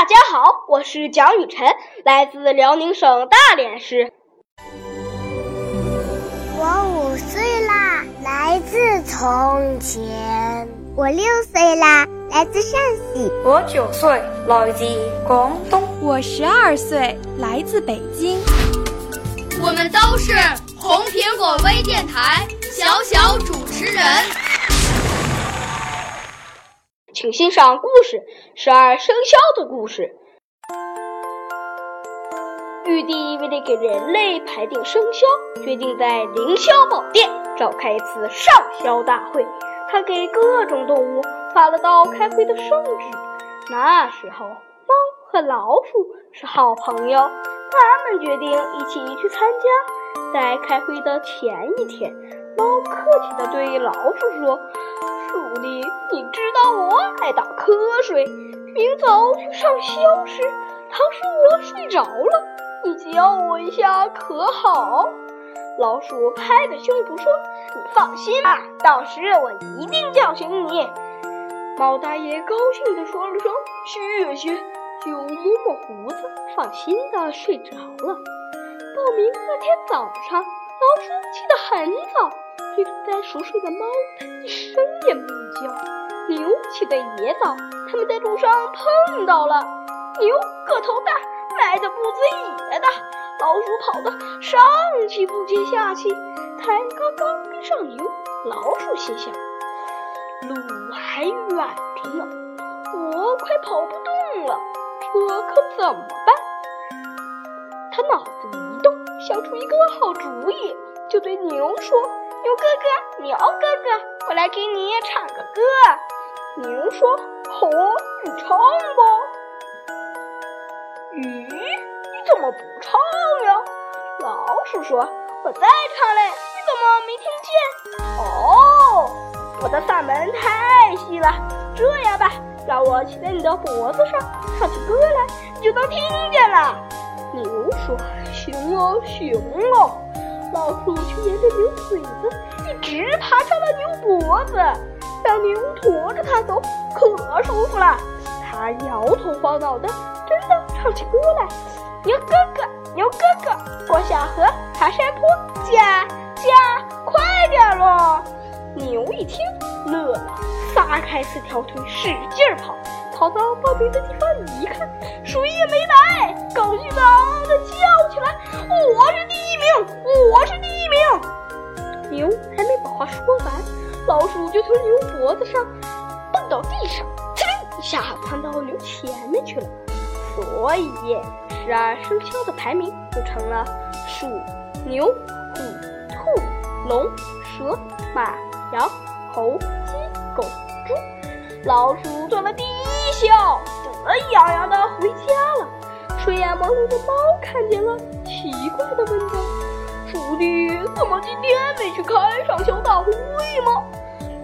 大家好，我是蒋雨晨，来自辽宁省大连市。我五岁啦，来自从前。我六岁啦，来自陕西。我九岁，来自广东。我十二岁，来自北京。我们都是红苹果微电台小小主持人。请欣赏故事《十二生肖的故事》。玉帝为了给人类排定生肖，决定在凌霄宝殿召开一次上肖大会。他给各种动物发了道开会的圣旨。那时候，猫和老鼠是好朋友，他们决定一起去参加。在开会的前一天，猫客气地对老鼠说：“鼠弟，你知道我爱打瞌睡，明早去上肖时，倘使我睡着了，你叫我一下可好？”老鼠拍着胸脯说：“你放心吧，到时我一定叫醒你。”猫大爷高兴地说了声“谢谢”，就摸摸胡子，放心地睡着了。报名那天早上，老鼠起得很早，正在熟睡的猫，它一声也没有叫。牛起得也早，他们在路上碰到了。牛个头大，迈的步子也大。老鼠跑得上气不接下气，才刚刚跟上牛，老鼠心想：路还远着呢，我快跑不动了，这可怎么办？他脑子一动，想出一个好主意，就对牛说：“牛哥哥，牛哥哥，我来给你唱个歌。”牛说：“好，你唱吧。”咦，你怎么不唱呀？老鼠说：“我在唱嘞，你怎么没听见？”哦，我的嗓门太细了。这样吧，让我骑在你的脖子上，唱起歌来，你就能听见了。牛说：“行哦，行哦。”老鼠却沿着牛嘴子一直爬上了牛脖子，让牛驮着它走，可舒服了。它摇头晃脑的，真的唱起歌来。牛哥哥，牛哥哥，过小河，爬山坡，驾驾，快点咯！牛一听，乐了，撒开四条腿，使劲跑。跑到报名的地方一看，谁也没来，高兴的嗷的叫起来：“我是第一名，我是第一名！”牛还没把话说完，老鼠就从牛脖子上蹦到地上，呲溜一下窜到牛前面去了。所以，十二生肖的排名就成了鼠、牛、虎、兔、龙、蛇、马、羊、猴、鸡、狗、猪。老鼠做了第一肖，得意洋洋的回家了。睡眼朦胧的猫看见了，奇怪的问道：“鼠弟，怎么今天没去开上肖大会吗？”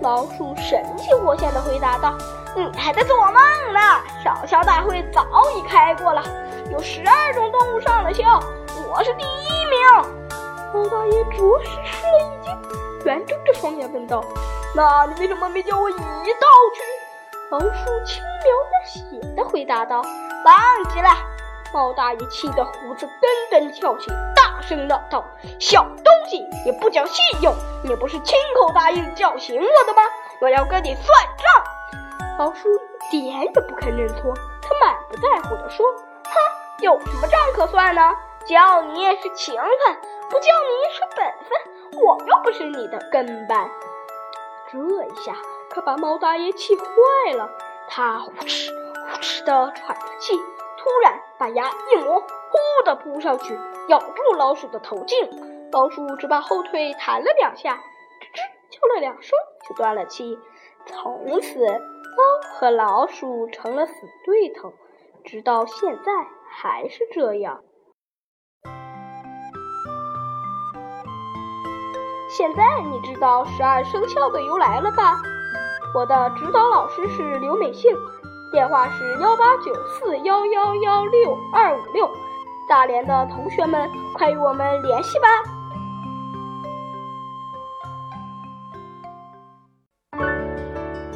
老鼠神气活现的回答道：“你还在做梦呢！上肖大会早已开过了，有十二种动物上了肖，我是第一名。”猫大爷着实吃了一惊，圆睁着双眼问道：“那你为什么没叫我一道去？”老鼠轻描淡写的回答道：“忘记了。”猫大爷气得胡子根根翘起，大声的道：“小东西，你不讲信用！你不是亲口答应叫醒我的吗？我要跟你算账！”老鼠一点也不肯认错，他满不在乎的说：“哼，有什么账可算呢？叫你是情分，不叫你是本分。我又不是你的跟班。这一下可把猫大爷气坏了，他呼哧呼哧的喘着气，突然把牙一磨，呼的扑上去，咬住老鼠的头颈。老鼠只把后腿弹了两下，吱吱叫了两声，就断了气。从此，猫和老鼠成了死对头，直到现在还是这样。现在你知道十二生肖的由来了吧？我的指导老师是刘美杏，电话是幺八九四幺幺幺六二五六。大连的同学们，快与我们联系吧！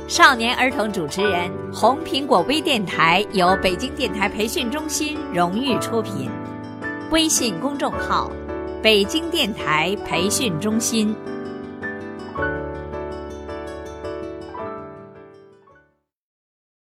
少年儿童主持人，红苹果微电台由北京电台培训中心荣誉出品，微信公众号：北京电台培训中心。